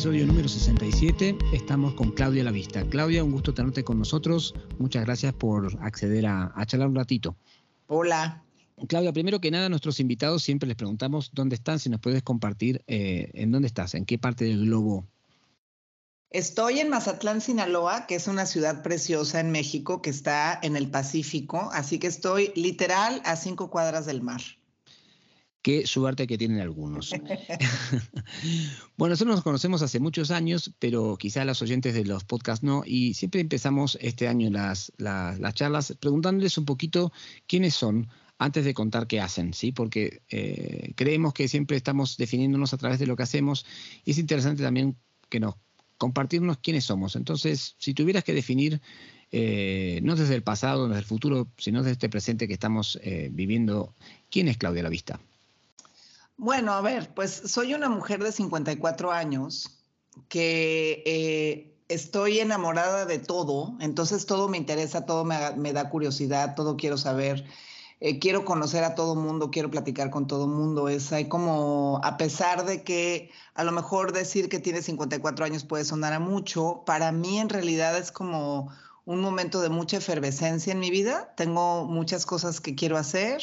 episodio número 67. Estamos con Claudia La Vista. Claudia, un gusto tenerte con nosotros. Muchas gracias por acceder a, charlar un ratito. Hola. Claudia, primero que nada, a nuestros invitados siempre les preguntamos dónde están, si nos puedes compartir eh, en dónde estás, en qué parte del globo. Estoy en Mazatlán, Sinaloa, que es una ciudad preciosa en México que está en el Pacífico, así que estoy literal a cinco cuadras del mar. Qué suerte que tienen algunos. bueno, nosotros nos conocemos hace muchos años, pero quizá los oyentes de los podcasts no, y siempre empezamos este año las, las, charlas preguntándoles un poquito quiénes son antes de contar qué hacen, ¿sí? Porque eh, creemos que siempre estamos definiéndonos a través de lo que hacemos y es interesante también que nos compartirnos quiénes somos. Entonces, si tuvieras que definir, eh, no desde el pasado, no desde el futuro, sino desde este presente que estamos eh, viviendo, ¿quién es Claudia La Vista? Bueno, a ver, pues soy una mujer de 54 años que eh, estoy enamorada de todo, entonces todo me interesa, todo me, da curiosidad, todo quiero saber. Eh, quiero conocer a todo mundo, quiero platicar con todo mundo. Es hay como, a pesar de que a lo mejor decir que tiene 54 años puede sonar a mucho, para mí en realidad es como un momento de mucha efervescencia en mi vida. Tengo muchas cosas que quiero hacer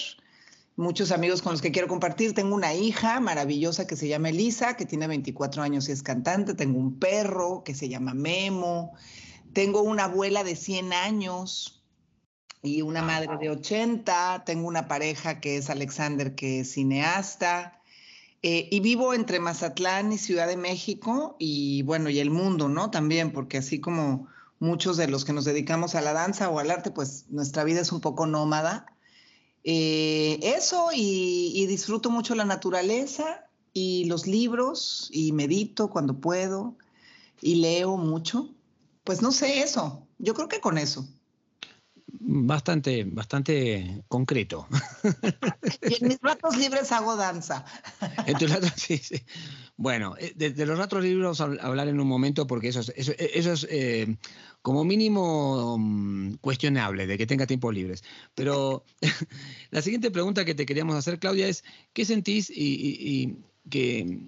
muchos amigos con los que quiero compartir. Tengo una hija maravillosa que se llama Elisa, que tiene 24 años y es cantante. Tengo un perro que se llama Memo. Tengo una abuela de 100 años y una madre de 80. Tengo una pareja que es Alexander, que es cineasta. Eh, y vivo entre Mazatlán y Ciudad de México y bueno, y el mundo, ¿no? También, porque así como muchos de los que nos dedicamos a la danza o al arte, pues nuestra vida es un poco nómada eh, eso y, disfruto mucho la naturaleza y los libros y medito cuando puedo y leo mucho. Pues no sé eso, yo creo que con eso. Bastante, bastante concreto. y en mis ratos libres hago danza. en tus ratos, sí, sí. Bueno, eh, de, los ratos libres vamos a hablar en un momento porque eso es, eso, es eh, como mínimo mm, cuestionable de que tenga tiempos libres. Pero la siguiente pregunta que te queríamos hacer, Claudia, es ¿qué sentís y, que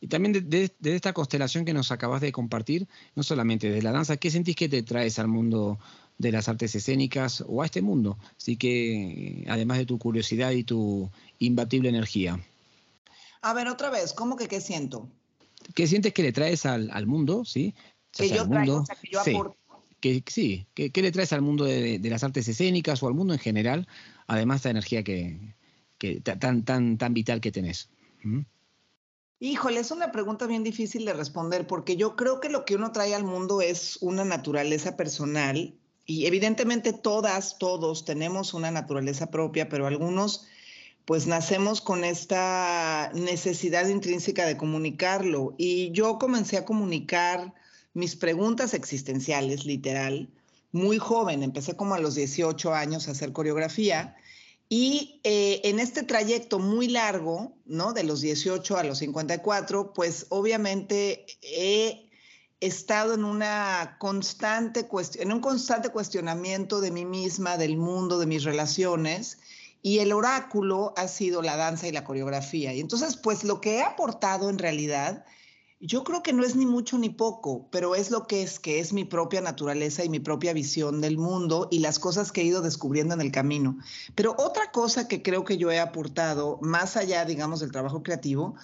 y también de, esta constelación que nos acabas de compartir, no solamente de la danza, ¿qué sentís que te traes al mundo de las artes escénicas o a este mundo? Así que, además de tu curiosidad y tu imbatible energía. A ver, otra vez, ¿cómo que qué siento? ¿Qué sientes que le traes al, mundo, sí? que yo traigo, o sea, que yo aporto que, sí, ¿qué, le traes al mundo de, las artes escénicas o al mundo en general, además de esta energía que, tan, tan, tan vital que tenés? ¿Mm? Híjole, es una pregunta bien difícil de responder porque yo creo que lo que uno trae al mundo es una naturaleza personal y evidentemente todas, todos tenemos una naturaleza propia, pero algunos pues nacemos con esta necesidad intrínseca de comunicarlo y yo comencé a comunicar mis preguntas existenciales, literal, muy joven, empecé como a los 18 años a hacer coreografía y eh, en este trayecto muy largo, ¿no? De los 18 a los 54, pues obviamente he estado en una constante en un constante cuestionamiento de mí misma, del mundo, de mis relaciones, y el oráculo ha sido la danza y la coreografía. Y entonces, pues lo que he aportado en realidad yo creo que no es ni mucho ni poco, pero es lo que es, que es mi propia naturaleza y mi propia visión del mundo y las cosas que he ido descubriendo en el camino. Pero otra cosa que creo que yo he aportado, más allá, digamos, del trabajo creativo,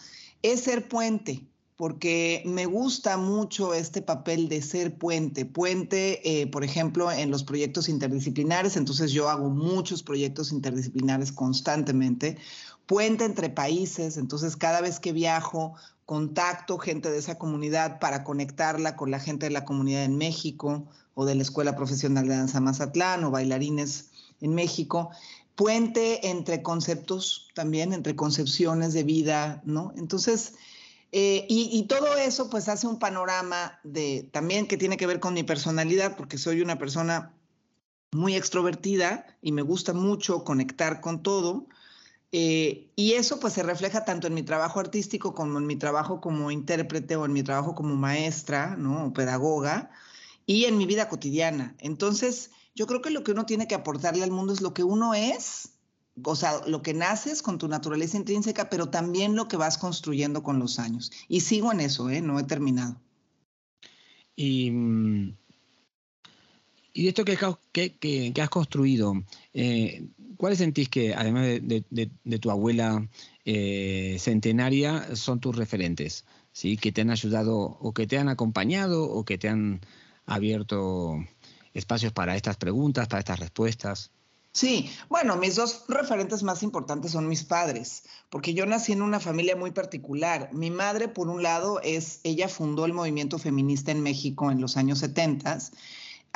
es ser puente, porque me gusta mucho este papel de ser puente. Puente, eh, por ejemplo, en los proyectos interdisciplinares, entonces yo hago muchos proyectos interdisciplinares constantemente. Puente entre países, entonces cada vez que viajo contacto gente de esa comunidad para conectarla con la gente de la comunidad en México o de la Escuela Profesional de Danza Mazatlán o bailarines en México. Puente entre conceptos también, entre concepciones de vida, ¿no? Entonces, eh, y, todo eso pues hace un panorama de también que tiene que ver con mi personalidad, porque soy una persona muy extrovertida y me gusta mucho conectar con todo. Eh, y eso pues se refleja tanto en mi trabajo artístico como en mi trabajo como intérprete o en mi trabajo como maestra, ¿no? O pedagoga y en mi vida cotidiana. Entonces, yo creo que lo que uno tiene que aportarle al mundo es lo que uno es, o sea, lo que naces con tu naturaleza intrínseca, pero también lo que vas construyendo con los años. Y sigo en eso, ¿eh? No he terminado. Y, mm, y esto que has construido, eh, ¿cuáles sentís que, además de, tu abuela eh, centenaria, son tus referentes? ¿sí? Que te han ayudado o que te han acompañado o que te han abierto espacios para estas preguntas, para estas respuestas. Sí, bueno, mis dos referentes más importantes son mis padres, porque yo nací en una familia muy particular. Mi madre, por un lado, es, ella fundó el movimiento feminista en México en los años 70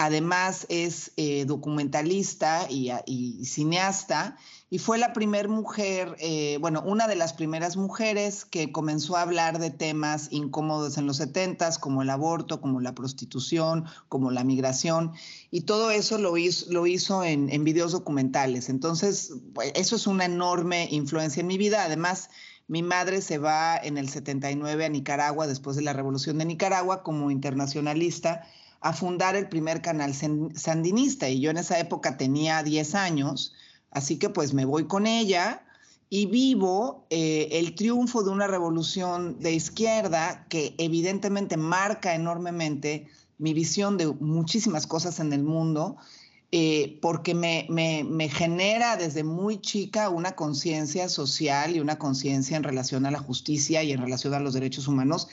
Además es eh, documentalista y, cineasta y fue la primera mujer, eh, bueno, una de las primeras mujeres que comenzó a hablar de temas incómodos en los 70 como el aborto, como la prostitución, como la migración y todo eso lo hizo, lo hizo en, en videos documentales. Entonces, pues, eso es una enorme influencia en mi vida. Además, mi madre se va en el 79 a Nicaragua después de la revolución de Nicaragua como internacionalista a fundar el primer canal sandinista y yo en esa época tenía 10 años, así que pues me voy con ella y vivo eh, el triunfo de una revolución de izquierda que evidentemente marca enormemente mi visión de muchísimas cosas en el mundo, eh, porque me, me, genera desde muy chica una conciencia social y una conciencia en relación a la justicia y en relación a los derechos humanos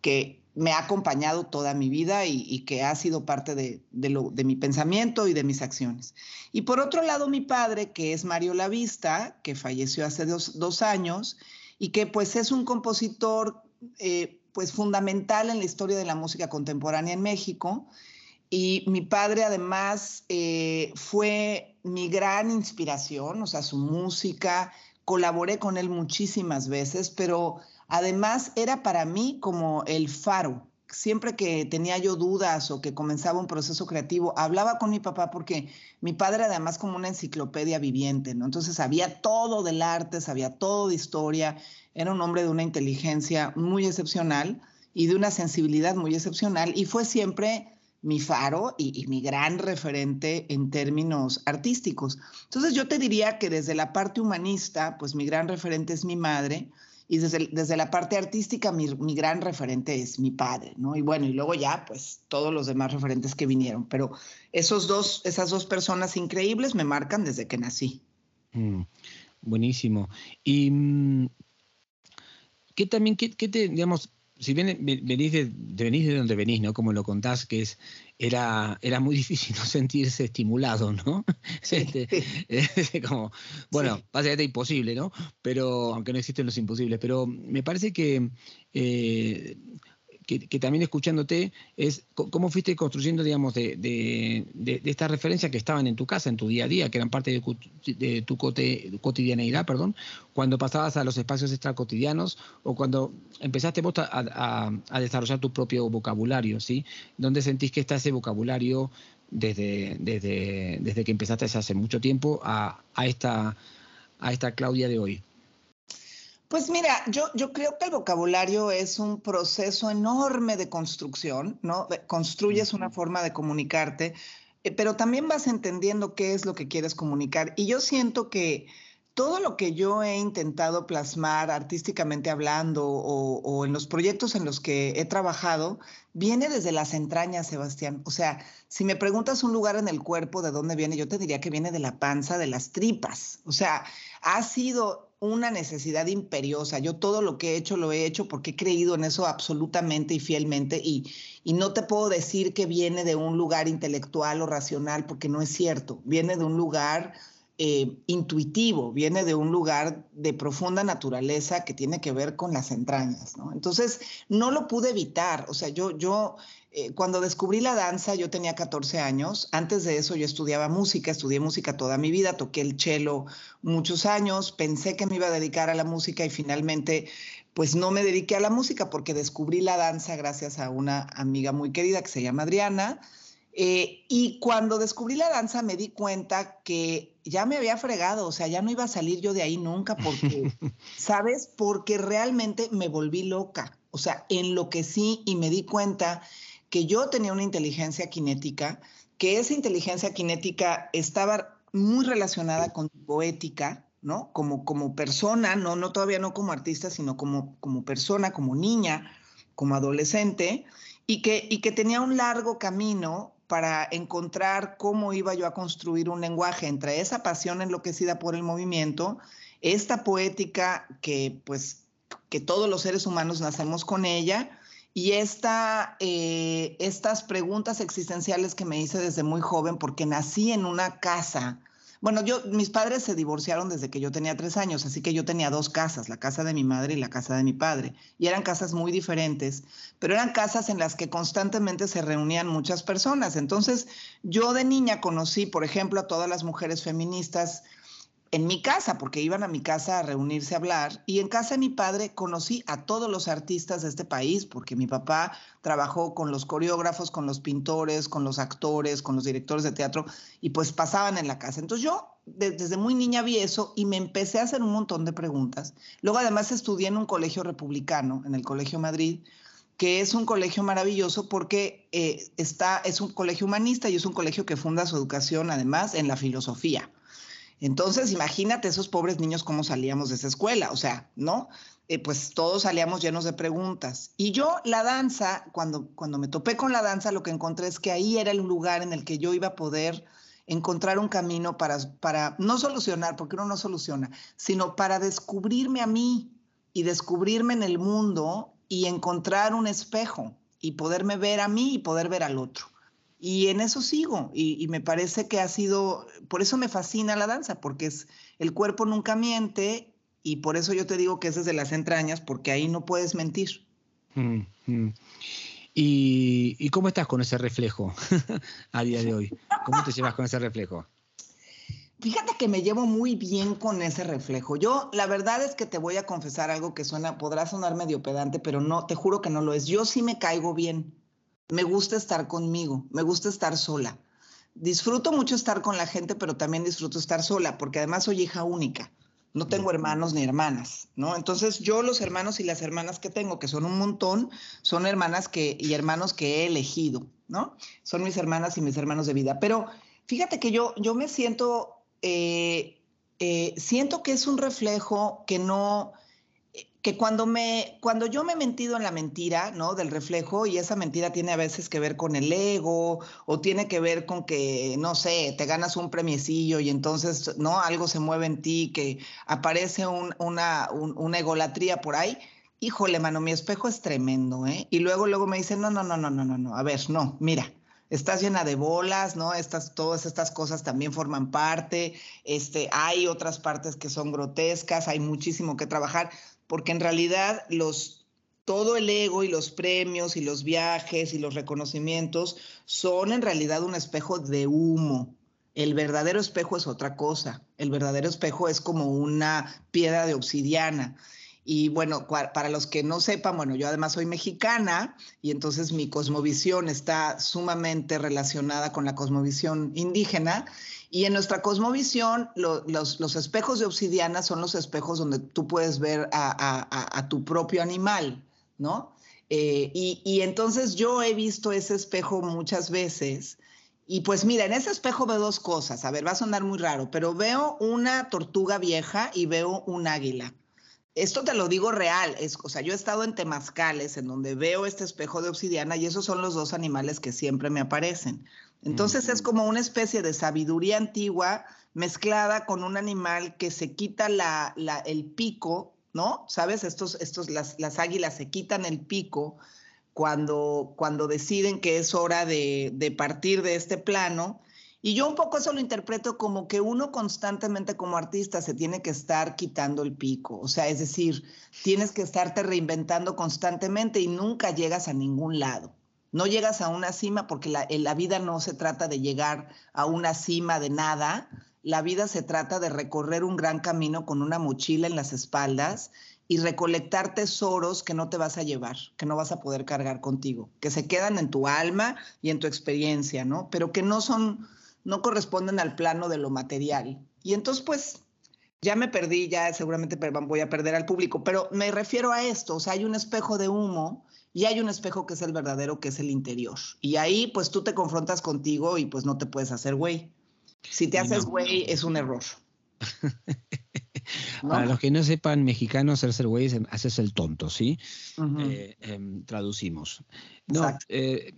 que me ha acompañado toda mi vida y, que ha sido parte de, de, mi pensamiento y de mis acciones. Y por otro lado, mi padre, que es Mario Lavista, que falleció hace dos, años y que pues es un compositor eh, pues fundamental en la historia de la música contemporánea en México. Y mi padre además eh, fue mi gran inspiración, o sea, su música, colaboré con él muchísimas veces, pero Además, era para mí como el faro. Siempre que tenía yo dudas o que comenzaba un proceso creativo, hablaba con mi papá porque mi padre además como una enciclopedia viviente, ¿no? Entonces sabía todo del arte, sabía todo de historia, era un hombre de una inteligencia muy excepcional y de una sensibilidad muy excepcional y fue siempre mi faro y, y, mi gran referente en términos artísticos. Entonces yo te diría que desde la parte humanista, pues mi gran referente es mi madre, y desde, desde la parte artística mi, mi, gran referente es mi padre, ¿no? Y bueno, y luego ya, pues todos los demás referentes que vinieron, pero esos dos, esas dos personas increíbles me marcan desde que nací. Mm, buenísimo. Y mm, qué también, qué, qué te, digamos, si bien venís de, venís de donde venís, ¿no? Como lo contás, que es, era, era muy difícil no sentirse estimulado, ¿no? Este, como, bueno, básicamente imposible, ¿no? Pero, aunque no existen los imposibles, pero me parece que eh, que, también escuchándote es cómo fuiste construyendo, digamos, de, de, estas referencias que estaban en tu casa, en tu día a día, que eran parte de, tu cotidianeidad, perdón, cuando pasabas a los espacios extracotidianos o cuando empezaste vos a, desarrollar tu propio vocabulario, ¿sí? ¿Dónde sentís que está ese vocabulario desde, desde, desde que empezaste hace mucho tiempo a, a, esta, a esta Claudia de hoy? Pues mira, yo, yo creo que el vocabulario es un proceso enorme de construcción, ¿no? Construyes una forma de comunicarte, eh, pero también vas entendiendo qué es lo que quieres comunicar. Y yo siento que todo lo que yo he intentado plasmar artísticamente hablando o, o, en los proyectos en los que he trabajado, viene desde las entrañas, Sebastián. O sea, si me preguntas un lugar en el cuerpo de dónde viene, yo te diría que viene de la panza, de las tripas. O sea, ha sido una necesidad imperiosa. Yo todo lo que he hecho lo he hecho porque he creído en eso absolutamente y fielmente y, y no te puedo decir que viene de un lugar intelectual o racional porque no es cierto. Viene de un lugar eh, intuitivo, viene de un lugar de profunda naturaleza que tiene que ver con las entrañas. Entonces, no lo pude evitar. O sea, yo, yo eh, cuando descubrí la danza, yo tenía 14 años. Antes de eso, yo estudiaba música, estudié música toda mi vida, toqué el cello muchos años, pensé que me iba a dedicar a la música y finalmente, pues no me dediqué a la música porque descubrí la danza gracias a una amiga muy querida que se llama Adriana. Eh, y cuando descubrí la danza me di cuenta que ya me había fregado, o sea, ya no iba a salir yo de ahí nunca porque, ¿sabes? Porque realmente me volví loca, o sea, enloquecí y me di cuenta que yo tenía una inteligencia cinética, que esa inteligencia cinética estaba muy relacionada con poética, ¿no? Como, como persona, no, no todavía no como artista, sino como, como persona, como niña, como adolescente, y que, y que tenía un largo camino para encontrar cómo iba yo a construir un lenguaje entre esa pasión enloquecida por el movimiento, esta poética que pues que todos los seres humanos nacemos con ella y esta, eh, estas preguntas existenciales que me hice desde muy joven porque nací en una casa bueno, yo, mis padres se divorciaron desde que yo tenía tres años, así que yo tenía dos casas, la casa de mi madre y la casa de mi padre. Y eran casas muy diferentes, pero eran casas en las que constantemente se reunían muchas personas. Entonces, yo de niña conocí, por ejemplo, a todas las mujeres feministas en mi casa, porque iban a mi casa a reunirse a hablar, y en casa de mi padre conocí a todos los artistas de este país, porque mi papá trabajó con los coreógrafos, con los pintores, con los actores, con los directores de teatro, y pues pasaban en la casa. Entonces yo desde muy niña vi eso y me empecé a hacer un montón de preguntas. Luego además estudié en un colegio republicano, en el Colegio Madrid, que es un colegio maravilloso porque eh, está, es un colegio humanista y es un colegio que funda su educación además en la filosofía. Entonces, imagínate esos pobres niños cómo salíamos de esa escuela, o sea, ¿no? Eh, pues todos salíamos llenos de preguntas. Y yo, la danza, cuando, cuando me topé con la danza, lo que encontré es que ahí era el lugar en el que yo iba a poder encontrar un camino para, para no solucionar, porque uno no soluciona, sino para descubrirme a mí y descubrirme en el mundo y encontrar un espejo y poderme ver a mí y poder ver al otro. Y en eso sigo y, me parece que ha sido, por eso me fascina la danza, porque es el cuerpo nunca miente y por eso yo te digo que es desde las entrañas, porque ahí no puedes mentir. Mm, mm. ¿Y, ¿Y, cómo estás con ese reflejo a día de hoy? ¿Cómo te llevas con ese reflejo? Fíjate que me llevo muy bien con ese reflejo. Yo, la verdad es que te voy a confesar algo que suena, podrá sonar medio pedante, pero no, te juro que no lo es. Yo sí me caigo bien me gusta estar conmigo, me gusta estar sola. Disfruto mucho estar con la gente, pero también disfruto estar sola, porque además soy hija única. No tengo hermanos ni hermanas, ¿no? Entonces yo los hermanos y las hermanas que tengo, que son un montón, son hermanas que, y hermanos que he elegido, ¿no? Son mis hermanas y mis hermanos de vida. Pero fíjate que yo, yo me siento, eh, eh, siento que es un reflejo que no, que cuando, me, cuando yo me he mentido en la mentira, ¿no? Del reflejo, y esa mentira tiene a veces que ver con el ego, o tiene que ver con que, no sé, te ganas un premiecillo y entonces, ¿no? Algo se mueve en ti, que aparece una, una egolatría por ahí. Híjole, mano, mi espejo es tremendo, ¿eh? Y luego, luego me dicen, no, no, no, no, no, no, no, a ver, no, mira, estás llena de bolas, ¿no? Estas, todas estas cosas también forman parte. Este, hay otras partes que son grotescas, hay muchísimo que trabajar porque en realidad todo el ego y los premios y los viajes y los reconocimientos son en realidad un espejo de humo. El verdadero espejo es otra cosa. El verdadero espejo es como una piedra de obsidiana. Y bueno, para los que no sepan, bueno, yo además soy mexicana y entonces mi cosmovisión está sumamente relacionada con la cosmovisión indígena y en nuestra cosmovisión, los, espejos de obsidiana son los espejos donde tú puedes ver a, tu propio animal, ¿no? Eh, y, entonces yo he visto ese espejo muchas veces. Y pues mira, en ese espejo veo dos cosas. A ver, va a sonar muy raro, pero veo una tortuga vieja y veo un águila. Esto te lo digo real, es, o sea, yo he estado en temazcales en donde veo este espejo de obsidiana y esos son los dos animales que siempre me aparecen. Entonces es como una especie de sabiduría antigua mezclada con un animal que se quita la, el pico, ¿no? ¿Sabes? Estos, estos, las, las, águilas se quitan el pico cuando, cuando deciden que es hora de, de partir de este plano. Y yo un poco eso lo interpreto como que uno constantemente como artista se tiene que estar quitando el pico, o sea, es decir, tienes que estarte reinventando constantemente y nunca llegas a ningún lado. No llegas a una cima porque la, la vida no se trata de llegar a una cima de nada, la vida se trata de recorrer un gran camino con una mochila en las espaldas y recolectar tesoros que no te vas a llevar, que no vas a poder cargar contigo, que se quedan en tu alma y en tu experiencia, ¿no? Pero que no son, no corresponden al plano de lo material. Y entonces, pues, ya me perdí, ya seguramente voy a perder al público, pero me refiero a esto, o sea, hay un espejo de humo y hay un espejo que es el verdadero, que es el interior. Y ahí pues tú te confrontas contigo y pues no te puedes hacer güey. Si te haces güey es un error. Para los que no sepan mexicano, ser güey es haces el tonto, ¿sí? Eh, em, traducimos. No, eh,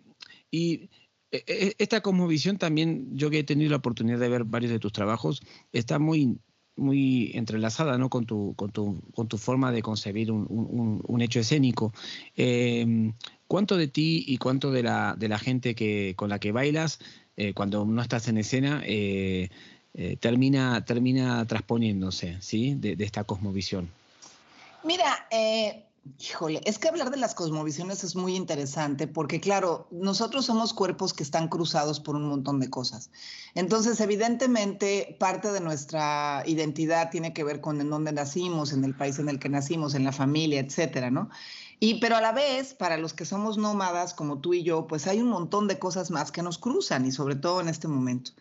y esta cosmovisión también, yo que he tenido la oportunidad de ver varios de tus trabajos, está muy muy entrelazada ¿no? con, tu, con, tu, con tu forma de concebir un, hecho escénico. Em, ¿Cuánto de ti y cuánto de la, de la gente que, con la que bailas eh, cuando no estás en escena eh, eh, termina, termina transponiéndose ¿sí? de esta cosmovisión? Mira, Híjole, es que hablar de las cosmovisiones es muy interesante porque, claro, nosotros somos cuerpos que están cruzados por un montón de cosas. Entonces, evidentemente, parte de nuestra identidad tiene que ver con en dónde nacimos, en el país en el que nacimos, en la familia, etcétera, ¿no? Y, pero a la vez, para los que somos nómadas como tú y yo, pues hay un montón de cosas más que nos cruzan y sobre todo en este momento.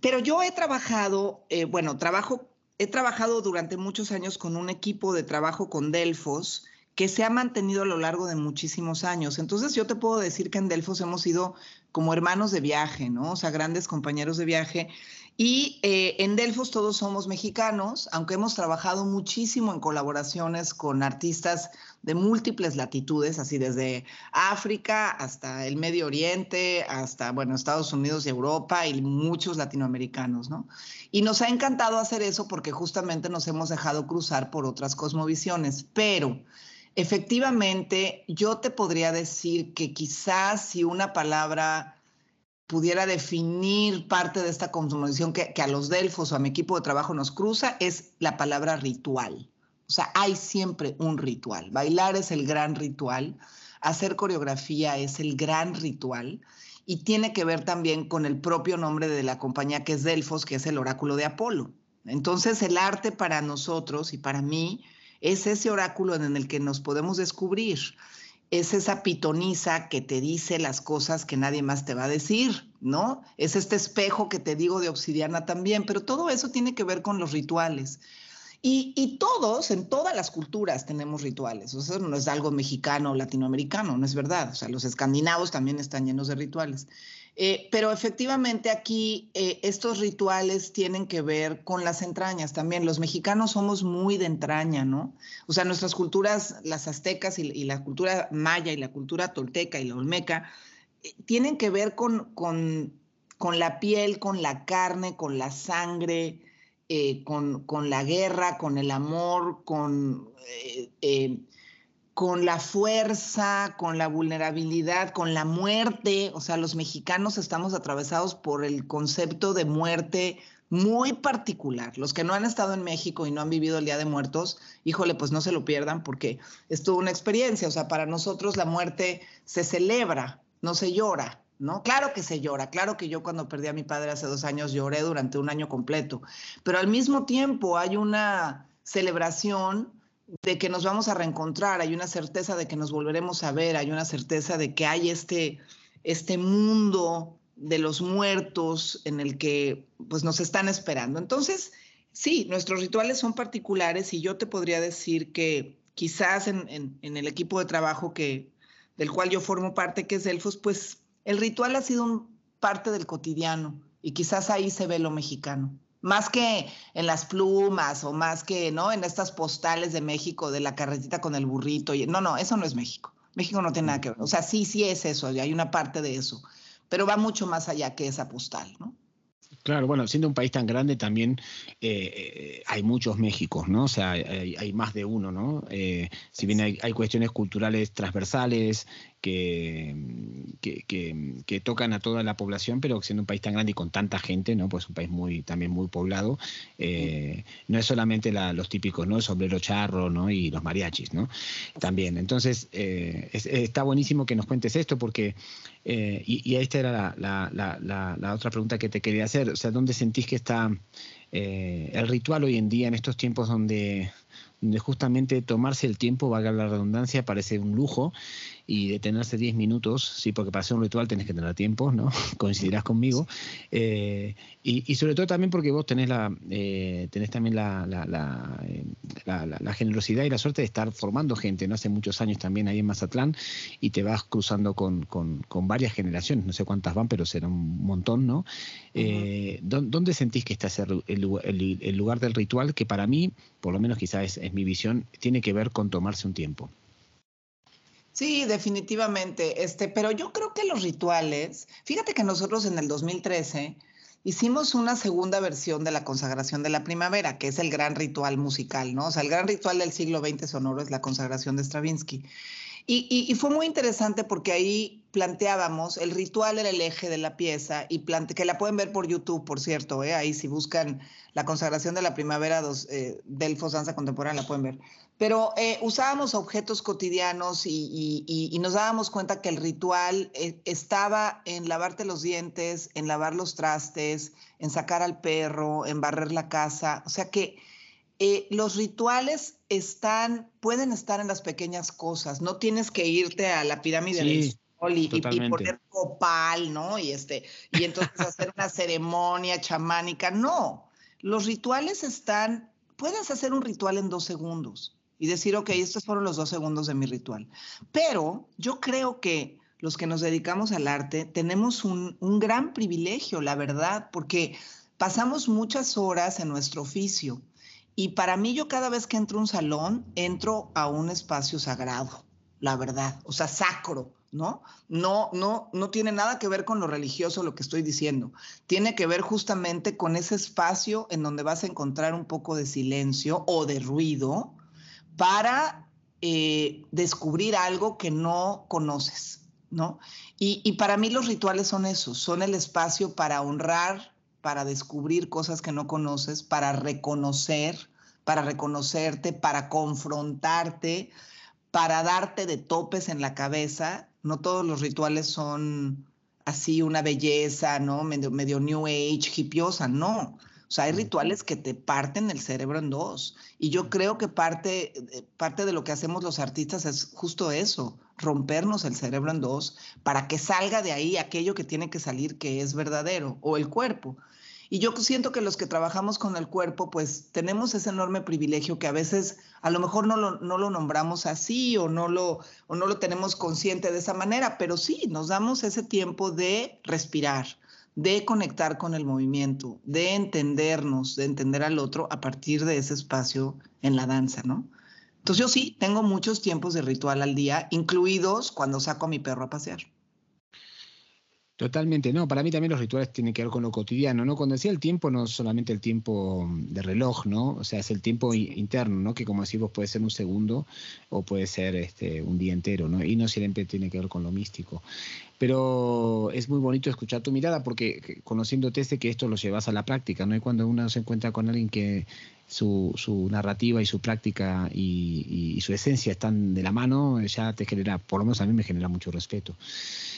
Pero yo he trabajado, eh, bueno, trabajo, he trabajado durante muchos años con un equipo de trabajo con Delfos, que se ha mantenido a lo largo de muchísimos años. Entonces yo te puedo decir que en Delfos hemos sido como hermanos de viaje, ¿no? O sea, grandes compañeros de viaje. Y eh, en Delfos todos somos mexicanos, aunque hemos trabajado muchísimo en colaboraciones con artistas de múltiples latitudes, así desde África hasta el Medio Oriente, hasta, bueno, Estados Unidos y Europa y muchos latinoamericanos, ¿no? Y nos ha encantado hacer eso porque justamente nos hemos dejado cruzar por otras cosmovisiones, pero Efectivamente, yo te podría decir que quizás si una palabra pudiera definir parte de esta consumación que, a los delfos o a mi equipo de trabajo nos cruza, es la palabra ritual. O sea, hay siempre un ritual. Bailar es el gran ritual, hacer coreografía es el gran ritual y tiene que ver también con el propio nombre de la compañía que es Delfos, que es el oráculo de Apolo. Entonces, el arte para nosotros y para mí es ese oráculo en el que nos podemos descubrir. Es esa pitonisa que te dice las cosas que nadie más te va a decir, ¿no? Es este espejo que te digo de obsidiana también, pero todo eso tiene que ver con los rituales. Y, todos, en todas las culturas, tenemos rituales. O sea, no es algo mexicano o latinoamericano, no es verdad. O sea, los escandinavos también están llenos de rituales. Eh, pero efectivamente aquí eh, estos rituales tienen que ver con las entrañas también. Los mexicanos somos muy de entraña, ¿no? O sea, nuestras culturas, las aztecas y, la cultura maya y la cultura tolteca y la olmeca, eh, tienen que ver con, con, con, la piel, con la carne, con la sangre, con, con, la guerra, con el amor, con con la fuerza, con la vulnerabilidad, con la muerte. O sea, los mexicanos estamos atravesados por el concepto de muerte muy particular. Los que no han estado en México y no han vivido el Día de Muertos, híjole, pues no se lo pierdan porque es toda una experiencia. O sea, para nosotros la muerte se celebra, no se llora. ¿No? Claro que se llora, claro que yo cuando perdí a mi padre hace dos años lloré durante un año completo, pero al mismo tiempo hay una celebración de que nos vamos a reencontrar, hay una certeza de que nos volveremos a ver, hay una certeza de que hay este, este mundo de los muertos en el que pues nos están esperando. Entonces, sí, nuestros rituales son particulares y yo te podría decir que quizás en, el equipo de trabajo que, del cual yo formo parte, que es Delfos, pues el ritual ha sido parte del cotidiano y quizás ahí se ve lo mexicano más que en las plumas o más que no en estas postales de México de la carretita con el burrito. No, no, eso no es México. México no tiene nada que ver. O sea, sí, sí es eso, hay una parte de eso, pero va mucho más allá que esa postal, ¿no? Claro, bueno, siendo un país tan grande también eh, eh, hay muchos Méxicos, ¿no? O sea, hay, más de uno, ¿no? Eh, si bien hay, hay, cuestiones culturales transversales que, que, tocan a toda la población, pero siendo un país tan grande y con tanta gente, ¿no? Pues un país muy, también muy poblado, eh, no es solamente los típicos, ¿no? El sombrero charro, ¿no? Y los mariachis, ¿no? También. Entonces, eh, está buenísimo que nos cuentes esto porque, eh, y, esta era la, otra pregunta que te quería hacer, o sea, ¿dónde sentís que está el ritual hoy en día en estos tiempos donde, donde justamente tomarse el tiempo, valga la redundancia, parece un lujo y detenerse 10 minutos, sí, porque para hacer un ritual tenés que tener tiempo, ¿no? Coincidirás conmigo. Eh, y, sobre todo también porque vos tenés, la, eh, tenés también la, la, generosidad y la suerte de estar formando gente, ¿no? Hace muchos años también ahí en Mazatlán y te vas cruzando con, con, varias generaciones, no sé cuántas van, pero será un montón, ¿no? ¿Dónde sentís que está el, el, el, lugar del ritual que para mí, por lo menos quizás es, mi visión, tiene que ver con tomarse un tiempo. Sí, definitivamente. Este, pero yo creo que los rituales, fíjate que nosotros en el 2013 hicimos una segunda versión de la consagración de la primavera, que es el gran ritual musical, ¿no? O sea, el gran ritual del siglo XX sonoro es la consagración de Stravinsky. Y, fue muy interesante porque ahí planteábamos, el ritual era el eje de la pieza y que la pueden ver por YouTube, por cierto, ¿eh? ahí si buscan la consagración de la primavera dos, eh, Delfos Danza Contemporánea la pueden ver. Pero eh, usábamos objetos cotidianos y, nos dábamos cuenta que el ritual eh, estaba en lavarte los dientes, en lavar los trastes, en sacar al perro, en barrer la casa. O sea que eh, los rituales están, pueden estar en las pequeñas cosas. No tienes que irte a la pirámide del sol y, poner copal, ¿no? Y este, y entonces hacer una ceremonia chamánica. No. Los rituales están, puedes hacer un ritual en dos segundos y decir, ok, estos fueron los dos segundos de mi ritual. Pero yo creo que los que nos dedicamos al arte tenemos un, un gran privilegio, la verdad, porque pasamos muchas horas en nuestro oficio y para mí yo cada vez que entro a un salón, entro a un espacio sagrado, la verdad, o sea, sacro, ¿no? No, no, no tiene nada que ver con lo religioso lo que estoy diciendo. Tiene que ver justamente con ese espacio en donde vas a encontrar un poco de silencio o de ruido para eh, descubrir algo que no conoces, ¿no? Y, y para mí los rituales son eso, son el espacio para honrar para descubrir cosas que no conoces, para reconocer, para reconocerte, para confrontarte, para darte de topes en la cabeza. No todos los rituales son así una belleza, ¿no? Medio, medio New Age, hipiosa, no. O sea, hay rituales que te parten el cerebro en dos. Y yo creo que parte, eh, parte de lo que hacemos los artistas es justo eso, rompernos el cerebro en dos para que salga de ahí aquello que tiene que salir que es verdadero, o el cuerpo. Y yo siento que los que trabajamos con el cuerpo, pues tenemos ese enorme privilegio que a veces a lo mejor no lo, no lo nombramos así o no, lo, o no lo tenemos consciente de esa manera, pero sí, nos damos ese tiempo de respirar, de conectar con el movimiento, de entendernos, de entender al otro a partir de ese espacio en la danza, ¿no? Entonces yo sí, tengo muchos tiempos de ritual al día, incluidos cuando saco a mi perro a pasear. Totalmente, no, para mí también los rituales tienen que ver con lo cotidiano, ¿no? Cuando decía el tiempo, no solamente el tiempo de reloj, ¿no? O sea, es el tiempo interno, ¿no? Que como decimos puede ser un segundo o puede ser este, un día entero, ¿no? Y no siempre tiene que ver con lo místico. Pero es muy bonito escuchar tu mirada porque conociéndote sé que esto lo llevas a la práctica, ¿no? Y cuando uno se encuentra con alguien que su, su narrativa y su práctica y, su esencia están de la mano, ya te genera, por lo menos a mí me genera mucho respeto.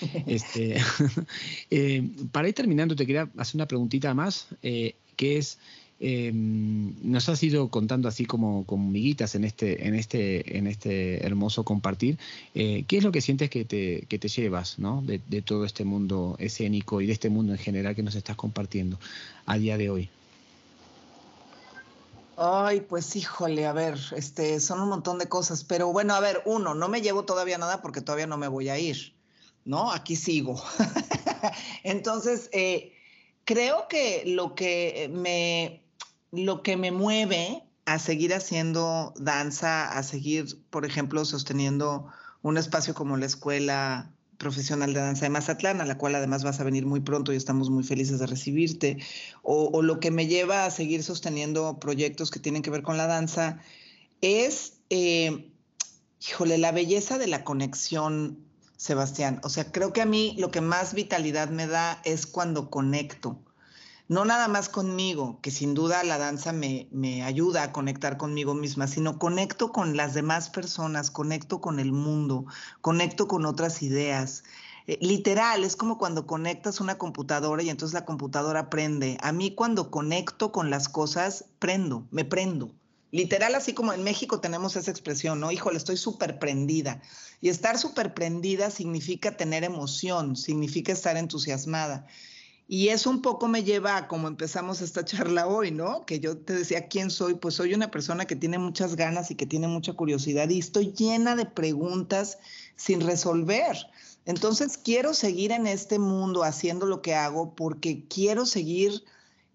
este, eh, para ir terminando, te quería hacer una preguntita más, eh, que es, em, nos has ido contando así como, miguitas en este, en este, en este hermoso compartir. Eh, ¿Qué es lo que sientes que te, que te llevas ¿no? de, de todo este mundo escénico y de este mundo en general que nos estás compartiendo a día de hoy? Ay, pues híjole, a ver, este, son un montón de cosas, pero bueno, a ver, uno, no me llevo todavía nada porque todavía no me voy a ir, ¿no? Aquí sigo. Entonces, eh, creo que lo que me, lo que me mueve a seguir haciendo danza, a seguir, por ejemplo, sosteniendo un espacio como la escuela profesional de danza de Mazatlán, a la cual además vas a venir muy pronto y estamos muy felices de recibirte, o, lo que me lleva a seguir sosteniendo proyectos que tienen que ver con la danza, es, eh, híjole, la belleza de la conexión, Sebastián. O sea, creo que a mí lo que más vitalidad me da es cuando conecto no nada más conmigo, que sin duda la danza me, me, ayuda a conectar conmigo misma, sino conecto con las demás personas, conecto con el mundo, conecto con otras ideas. Eh, literal, es como cuando conectas una computadora y entonces la computadora prende. A mí cuando conecto con las cosas, prendo, me prendo. Literal, así como en México tenemos esa expresión, ¿no? Híjole, estoy súper prendida. Y estar súper prendida significa tener emoción, significa estar entusiasmada. Y eso un poco me lleva a como empezamos esta charla hoy, ¿no? Que yo te decía, ¿quién soy? Pues soy una persona que tiene muchas ganas y que tiene mucha curiosidad y estoy llena de preguntas sin resolver. Entonces quiero seguir en este mundo haciendo lo que hago porque quiero seguir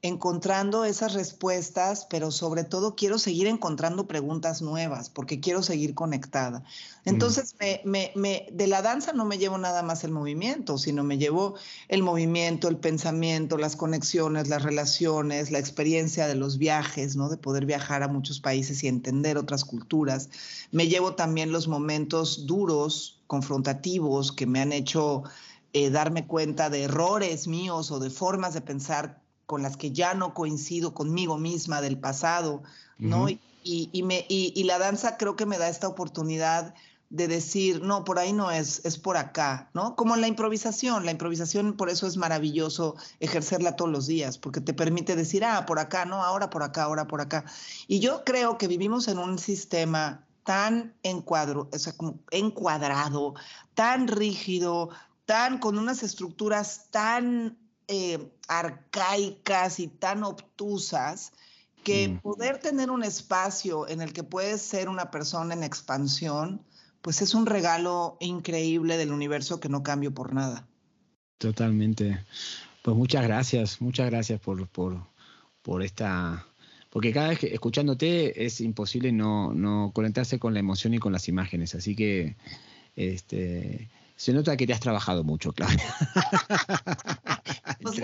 encontrando esas respuestas, pero sobre todo quiero seguir encontrando preguntas nuevas porque quiero seguir conectada. Mm. Entonces, me, de la danza no me llevo nada más el movimiento, sino me llevo el movimiento, el pensamiento, las conexiones, las relaciones, la experiencia de los viajes, ¿no? De poder viajar a muchos países y entender otras culturas. Me llevo también los momentos duros, confrontativos, que me han hecho eh, darme cuenta de errores míos o de formas de pensar con las que ya no coincido conmigo misma del pasado, ¿no? y, me, y, la danza creo que me da esta oportunidad de decir, no, por ahí no es, es por acá, ¿no? Como la improvisación, la improvisación por eso es maravilloso ejercerla todos los días, porque te permite decir, ah, por acá, no, ahora por acá, ahora por acá. Y yo creo que vivimos en un sistema tan encuadro, o sea, como encuadrado, tan rígido, tan con unas estructuras tan eh, arcaicas y tan obtusas que mm. poder tener un espacio en el que puedes ser una persona en expansión, pues es un regalo increíble del universo que no cambio por nada. Totalmente. Pues muchas gracias, muchas gracias por, por, por esta... Porque cada vez que escuchándote es imposible no, no conectarse con la emoción y con las imágenes. Así que este, se nota que te has trabajado mucho, Claudia.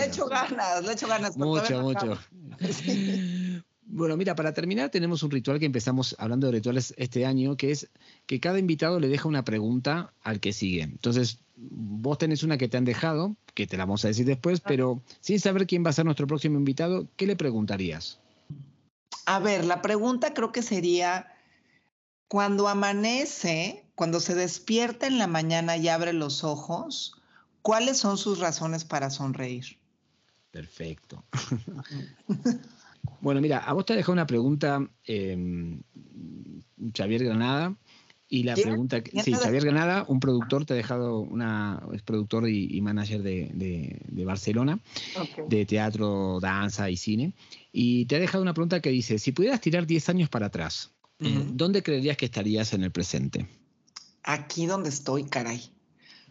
Le he hecho ganas, le he hecho ganas. Mucho, mucho. Bueno, mira, para terminar tenemos un ritual que empezamos hablando de rituales este año, que es que cada invitado le deja una pregunta al que sigue. Entonces, vos tenés una que te han dejado, que te la vamos a decir después, pero sin saber quién va a ser nuestro próximo invitado, ¿qué le preguntarías? A ver, la pregunta creo que sería, cuando amanece, cuando se despierta en la mañana y abre los ojos, ¿cuáles son sus razones para sonreír? Perfecto. bueno, mira, a vos te dejado una pregunta, em, Xavier Granada. Y la pregunta, sí, Xavier Granada, un productor, te ha dejado una, es productor y, manager de, Barcelona, de teatro, danza y cine. Y te ha dejado una pregunta que dice, si pudieras tirar 10 años para atrás, ¿dónde creerías que estarías en el presente? Aquí donde estoy, caray.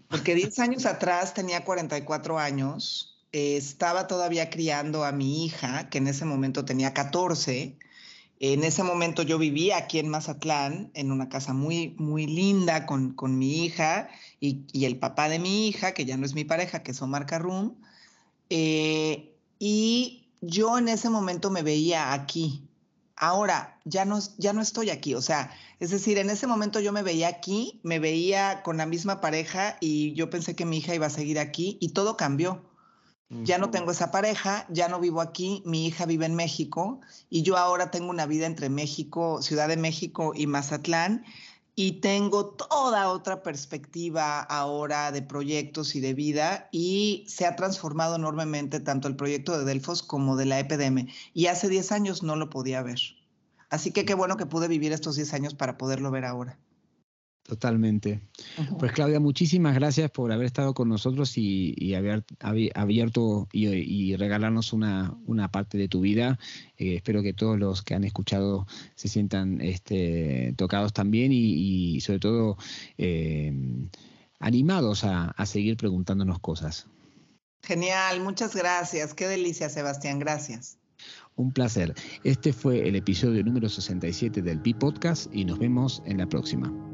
Porque 10 años atrás tenía 44 años, estaba todavía criando a mi hija, que en ese momento tenía 14. En ese momento yo vivía aquí en Mazatlán, en una casa muy, muy linda con, con mi hija y, y, el papá de mi hija, que ya no es mi pareja, que es Omar Carrum. Eh, y yo en ese momento me veía aquí, Ahora ya no, ya no estoy aquí, o sea, es decir, en ese momento yo me veía aquí, me veía con la misma pareja y yo pensé que mi hija iba a seguir aquí y todo cambió. Ya no tengo esa pareja, ya no vivo aquí, mi hija vive en México y yo ahora tengo una vida entre México, Ciudad de México y Mazatlán y tengo toda otra perspectiva ahora de proyectos y de vida y se ha transformado enormemente tanto el proyecto de Delfos como de la EPDM y hace 10 años no lo podía ver. Así que qué bueno que pude vivir estos 10 años para poderlo ver ahora. Totalmente. Pues Claudia, muchísimas gracias por haber estado con nosotros y, haber abierto y, regalarnos una, parte de tu vida. Eh, espero que todos los que han escuchado se sientan este, tocados también y, sobre todo eh, animados a, a seguir preguntándonos cosas. Genial, muchas gracias. Qué delicia, Sebastián. Gracias. Un placer. Este fue el episodio número 67 del Pi Podcast y nos vemos en la próxima.